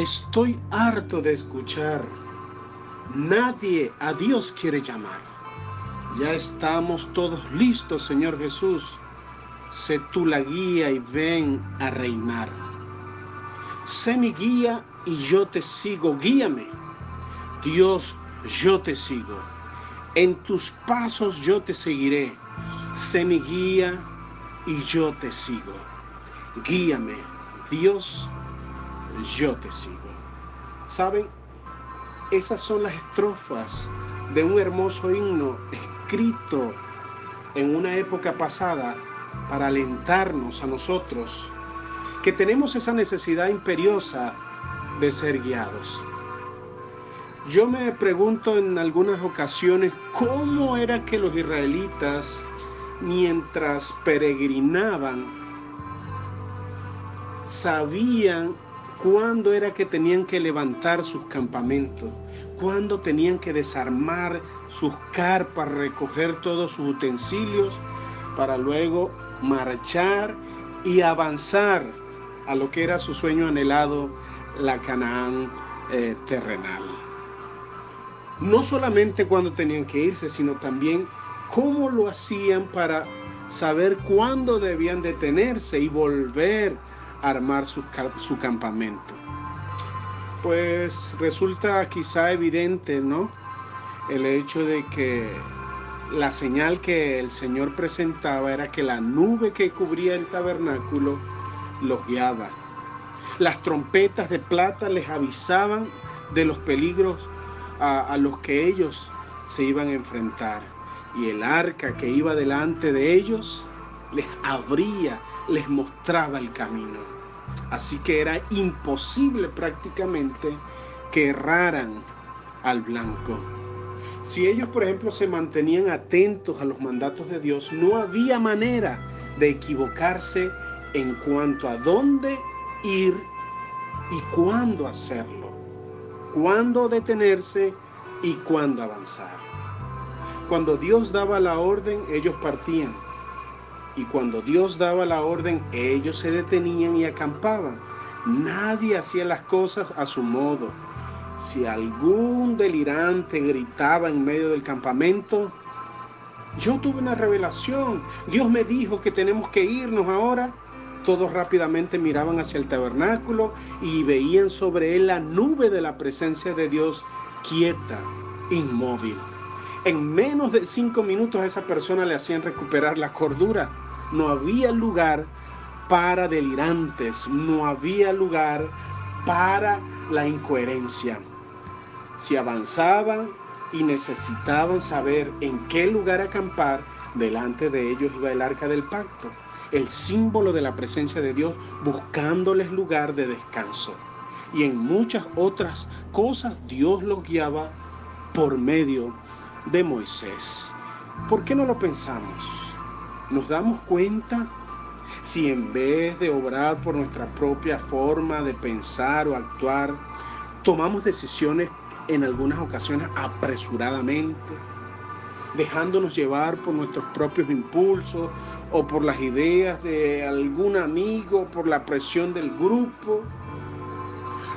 Estoy harto de escuchar. Nadie a Dios quiere llamar. Ya estamos todos listos, Señor Jesús. Sé tú la guía y ven a reinar. Sé mi guía y yo te sigo. Guíame. Dios, yo te sigo. En tus pasos yo te seguiré. Sé mi guía y yo te sigo. Guíame. Dios, yo te sigo. ¿Saben? Esas son las estrofas de un hermoso himno escrito en una época pasada para alentarnos a nosotros que tenemos esa necesidad imperiosa de ser guiados. Yo me pregunto en algunas ocasiones cómo era que los israelitas, mientras peregrinaban, sabían cuándo era que tenían que levantar sus campamentos, cuándo tenían que desarmar sus carpas, recoger todos sus utensilios para luego marchar y avanzar a lo que era su sueño anhelado, la Canaán eh, terrenal. No solamente cuando tenían que irse, sino también cómo lo hacían para saber cuándo debían detenerse y volver armar su, su campamento. Pues resulta quizá evidente, ¿no? El hecho de que la señal que el Señor presentaba era que la nube que cubría el tabernáculo los guiaba. Las trompetas de plata les avisaban de los peligros a, a, los que ellos se iban a enfrentar. Y el arca que iba delante de ellos les abría, les mostraba el camino. Así que era imposible prácticamente que erraran al blanco. Si ellos, por ejemplo, se mantenían atentos a los mandatos de Dios, no había manera de equivocarse en cuanto a dónde ir y cuándo hacerlo, cuándo detenerse y cuándo avanzar. Cuando Dios daba la orden, ellos partían. Y cuando Dios daba la orden, ellos se detenían y acampaban. Nadie hacía las cosas a su modo si algún delirante gritaba en medio del campamento, yo tuve una revelación. Dios me dijo que tenemos que irnos ahora. Todos rápidamente miraban hacia el tabernáculo y veían sobre él la nube de la presencia de Dios quieta, inmóvil. En menos de cinco minutos a esa persona le hacían recuperar la cordura. No había lugar para delirantes, no había lugar para la incoherencia si avanzaban y necesitaban saber en qué lugar acampar, delante de ellos iba el arca del pacto, el símbolo de la presencia de Dios, buscándoles lugar de descanso. Y en muchas otras cosas Dios los guiaba por medio de Moisés. ¿Por qué no lo pensamos? ¿Nos damos cuenta si en vez de obrar por nuestra propia forma de pensar o actuar, tomamos decisiones en algunas ocasiones apresuradamente, dejándonos llevar por nuestros propios impulsos o por las ideas de algún amigo, por la presión del grupo.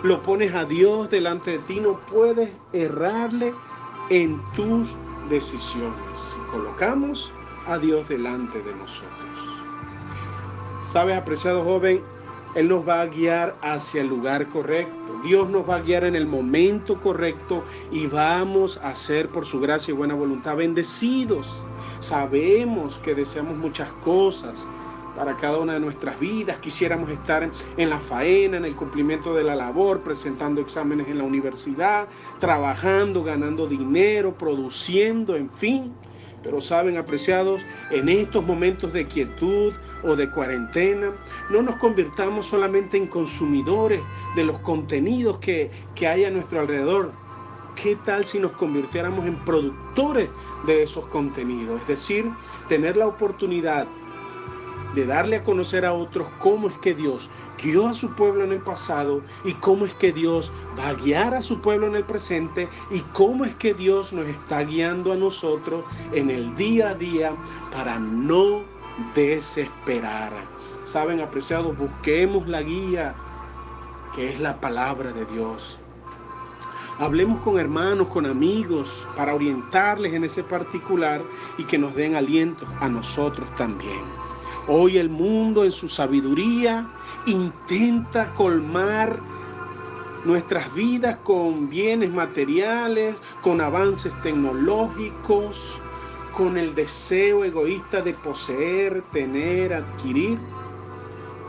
Lo pones a Dios delante de ti, no puedes errarle en tus decisiones. Si colocamos a Dios delante de nosotros. Sabes, apreciado joven, él nos va a guiar hacia el lugar correcto. Dios nos va a guiar en el momento correcto y vamos a ser por su gracia y buena voluntad bendecidos. Sabemos que deseamos muchas cosas para cada una de nuestras vidas. Quisiéramos estar en la faena, en el cumplimiento de la labor, presentando exámenes en la universidad, trabajando, ganando dinero, produciendo, en fin. Pero saben, apreciados, en estos momentos de quietud o de cuarentena, no nos convirtamos solamente en consumidores de los contenidos que, que hay a nuestro alrededor. ¿Qué tal si nos convirtiéramos en productores de esos contenidos? Es decir, tener la oportunidad de darle a conocer a otros cómo es que Dios guió a su pueblo en el pasado y cómo es que Dios va a guiar a su pueblo en el presente y cómo es que Dios nos está guiando a nosotros en el día a día para no desesperar. Saben, apreciados, busquemos la guía que es la palabra de Dios. Hablemos con hermanos, con amigos, para orientarles en ese particular y que nos den aliento a nosotros también. Hoy el mundo en su sabiduría intenta colmar nuestras vidas con bienes materiales, con avances tecnológicos, con el deseo egoísta de poseer, tener, adquirir,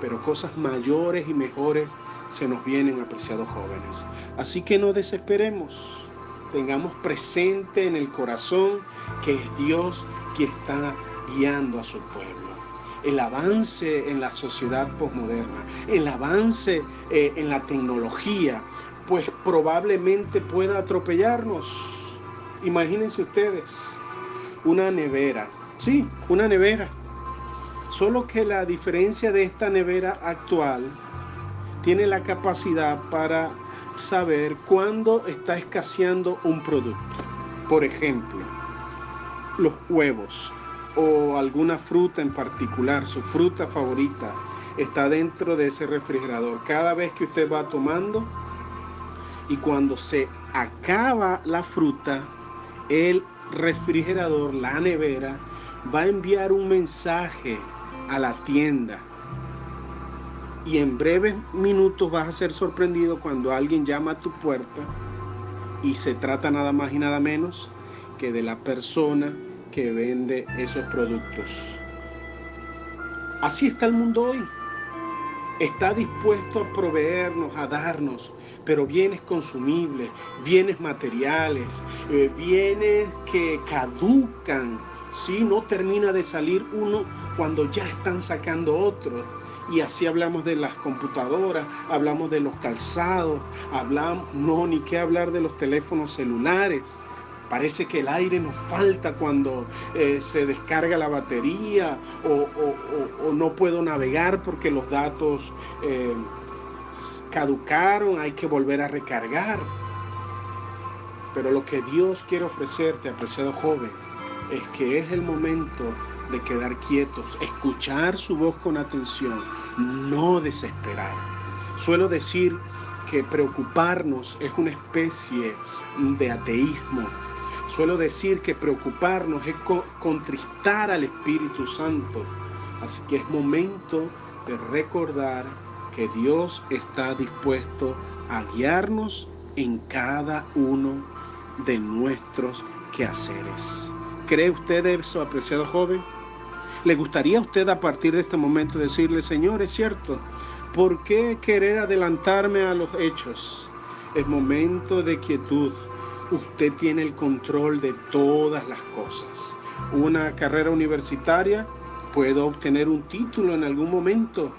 pero cosas mayores y mejores se nos vienen, apreciados jóvenes. Así que no desesperemos, tengamos presente en el corazón que es Dios quien está guiando a su pueblo. El avance en la sociedad posmoderna, el avance eh, en la tecnología, pues probablemente pueda atropellarnos. Imagínense ustedes, una nevera, sí, una nevera. Solo que la diferencia de esta nevera actual tiene la capacidad para saber cuándo está escaseando un producto. Por ejemplo, los huevos o alguna fruta en particular, su fruta favorita, está dentro de ese refrigerador. Cada vez que usted va tomando y cuando se acaba la fruta, el refrigerador, la nevera, va a enviar un mensaje a la tienda. Y en breves minutos vas a ser sorprendido cuando alguien llama a tu puerta y se trata nada más y nada menos que de la persona que vende esos productos. Así está el mundo hoy. Está dispuesto a proveernos, a darnos, pero bienes consumibles, bienes materiales, eh, bienes que caducan, si no termina de salir uno cuando ya están sacando otro. Y así hablamos de las computadoras, hablamos de los calzados, hablamos, no, ni qué hablar de los teléfonos celulares. Parece que el aire nos falta cuando eh, se descarga la batería o, no puedo navegar porque los datos eh, caducaron, hay que volver a recargar. Pero lo que Dios quiere ofrecerte, apreciado joven, es que es el momento de quedar quietos, escuchar su voz con atención, no desesperar. Suelo decir que preocuparnos es una especie de ateísmo. Suelo decir que preocuparnos es contristar al Espíritu Santo. Así que es momento de recordar que Dios está dispuesto a guiarnos en cada uno de nuestros quehaceres. ¿Cree usted eso, apreciado joven? ¿Le gustaría a usted a partir de este momento decirle, Señor, es cierto, ¿por qué querer adelantarme a los hechos? Es momento de quietud. Usted tiene el control de todas las cosas. Una carrera universitaria, puedo obtener un título en algún momento,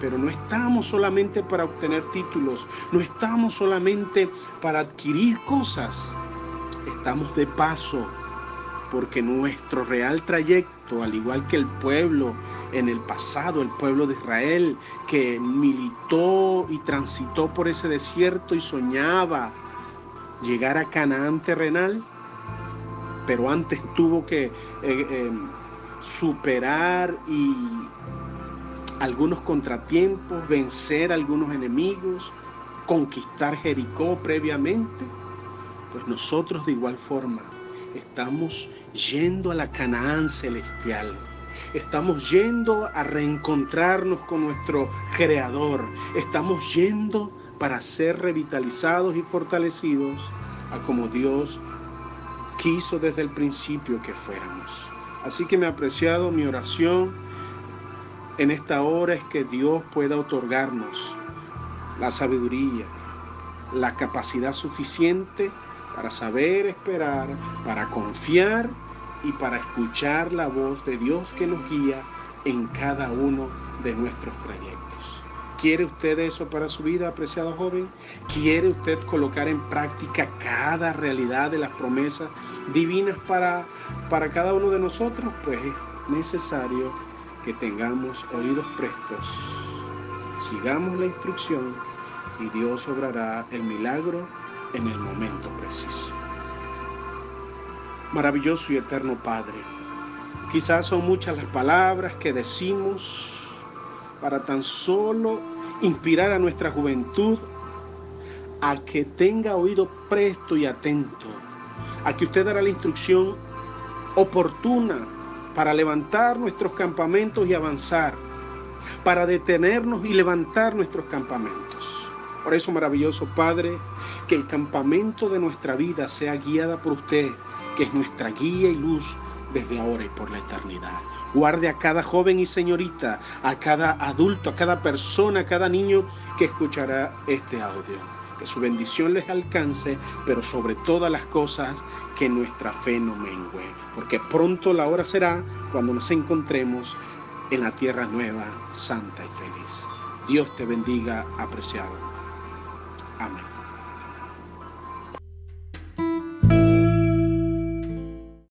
pero no estamos solamente para obtener títulos, no estamos solamente para adquirir cosas, estamos de paso porque nuestro real trayecto, al igual que el pueblo en el pasado, el pueblo de Israel, que militó y transitó por ese desierto y soñaba llegar a Canaán terrenal, pero antes tuvo que eh, eh, superar y algunos contratiempos, vencer algunos enemigos, conquistar Jericó previamente, pues nosotros de igual forma estamos yendo a la Canaán celestial. Estamos yendo a reencontrarnos con nuestro Creador. Estamos yendo para ser revitalizados y fortalecidos a como Dios quiso desde el principio que fuéramos. Así que ha apreciado mi oración en esta hora es que Dios pueda otorgarnos la sabiduría, la capacidad suficiente para saber esperar, para confiar y para escuchar la voz de Dios que nos guía en cada uno de nuestros trayectos. ¿Quiere usted eso para su vida, apreciado joven? ¿Quiere usted colocar en práctica cada realidad de las promesas divinas para, para cada uno de nosotros? Pues es necesario que tengamos oídos prestos. Sigamos la instrucción y Dios obrará el milagro en el momento preciso. Maravilloso y eterno Padre, quizás son muchas las palabras que decimos para tan solo inspirar a nuestra juventud a que tenga oído presto y atento, a que usted dará la instrucción oportuna para levantar nuestros campamentos y avanzar, para detenernos y levantar nuestros campamentos. Por eso, maravilloso Padre, que el campamento de nuestra vida sea guiada por usted, que es nuestra guía y luz desde ahora y por la eternidad. Guarde a cada joven y señorita, a cada adulto, a cada persona, a cada niño que escuchará este audio. Que su bendición les alcance, pero sobre todas las cosas, que nuestra fe no mengue. Porque pronto la hora será cuando nos encontremos en la tierra nueva, santa y feliz. Dios te bendiga, apreciado. Amén.